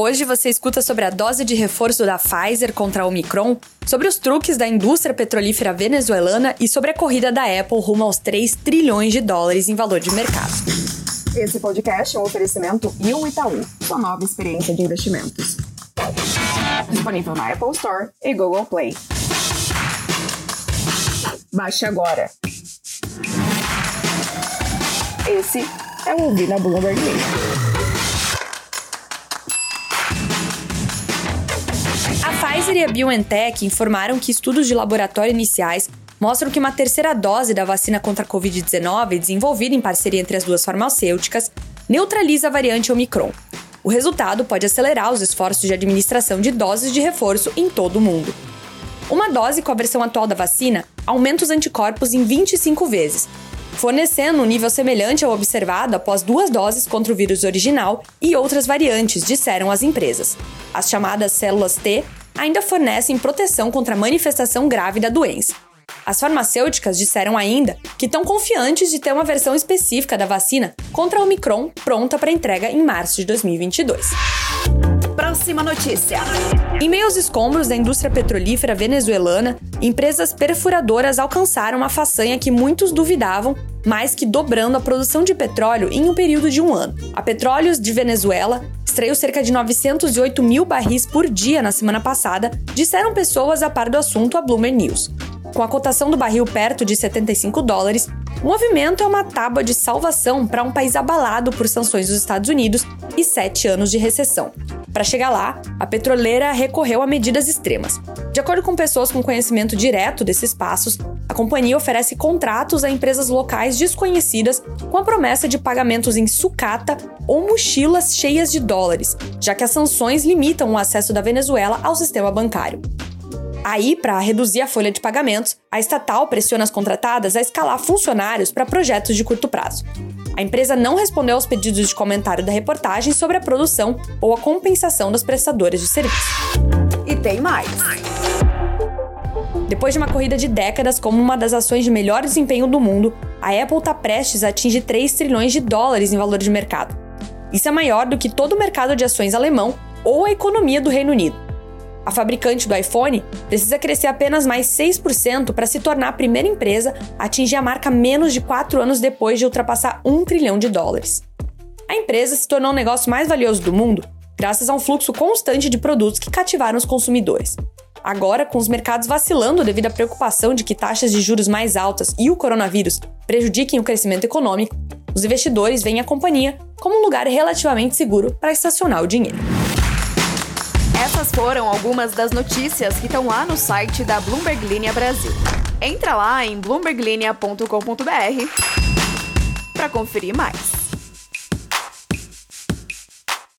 Hoje você escuta sobre a dose de reforço da Pfizer contra a Omicron, sobre os truques da indústria petrolífera venezuelana e sobre a corrida da Apple rumo aos 3 trilhões de dólares em valor de mercado. Esse podcast é um oferecimento Rio Itaú, sua nova experiência de investimentos. Disponível na Apple Store e Google Play. Baixe agora. Esse é o Ouvir na Bloomberg News. Pfizer e a BioNTech informaram que estudos de laboratório iniciais mostram que uma terceira dose da vacina contra a Covid-19, desenvolvida em parceria entre as duas farmacêuticas, neutraliza a variante Omicron. O resultado pode acelerar os esforços de administração de doses de reforço em todo o mundo. Uma dose com a versão atual da vacina aumenta os anticorpos em 25 vezes, fornecendo um nível semelhante ao observado após duas doses contra o vírus original e outras variantes, disseram as empresas. As chamadas células T ainda fornecem proteção contra a manifestação grave da doença. As farmacêuticas disseram ainda que estão confiantes de ter uma versão específica da vacina contra a Omicron pronta para entrega em março de 2022. Próxima notícia. Em meio aos escombros da indústria petrolífera venezuelana, empresas perfuradoras alcançaram uma façanha que muitos duvidavam, mais que dobrando a produção de petróleo em um período de um ano. A Petróleos de Venezuela extraiu cerca de 908 mil barris por dia na semana passada, disseram pessoas a par do assunto à Bloomberg News. Com a cotação do barril perto de 75 dólares, o movimento é uma tábua de salvação para um país abalado por sanções dos Estados Unidos e sete anos de recessão. Para chegar lá, a petroleira recorreu a medidas extremas. De acordo com pessoas com conhecimento direto desses passos, a companhia oferece contratos a empresas locais desconhecidas com a promessa de pagamentos em sucata ou mochilas cheias de dólares, já que as sanções limitam o acesso da Venezuela ao sistema bancário. Aí, para reduzir a folha de pagamentos, a estatal pressiona as contratadas a escalar funcionários para projetos de curto prazo. A empresa não respondeu aos pedidos de comentário da reportagem sobre a produção ou a compensação das prestadoras de serviço. Tem mais. Depois de uma corrida de décadas como uma das ações de melhor desempenho do mundo, a Apple está prestes a atingir 3 trilhões de dólares em valor de mercado. Isso é maior do que todo o mercado de ações alemão ou a economia do Reino Unido. A fabricante do iPhone precisa crescer apenas mais 6% para se tornar a primeira empresa a atingir a marca menos de 4 anos depois de ultrapassar 1 trilhão de dólares. A empresa se tornou o negócio mais valioso do mundo graças a um fluxo constante de produtos que cativaram os consumidores. Agora, com os mercados vacilando devido à preocupação de que taxas de juros mais altas e o coronavírus prejudiquem o crescimento econômico, os investidores veem a companhia como um lugar relativamente seguro para estacionar o dinheiro. Essas foram algumas das notícias que estão lá no site da Bloomberg Linha Brasil. Entra lá em bloomberglinea.com.br para conferir mais.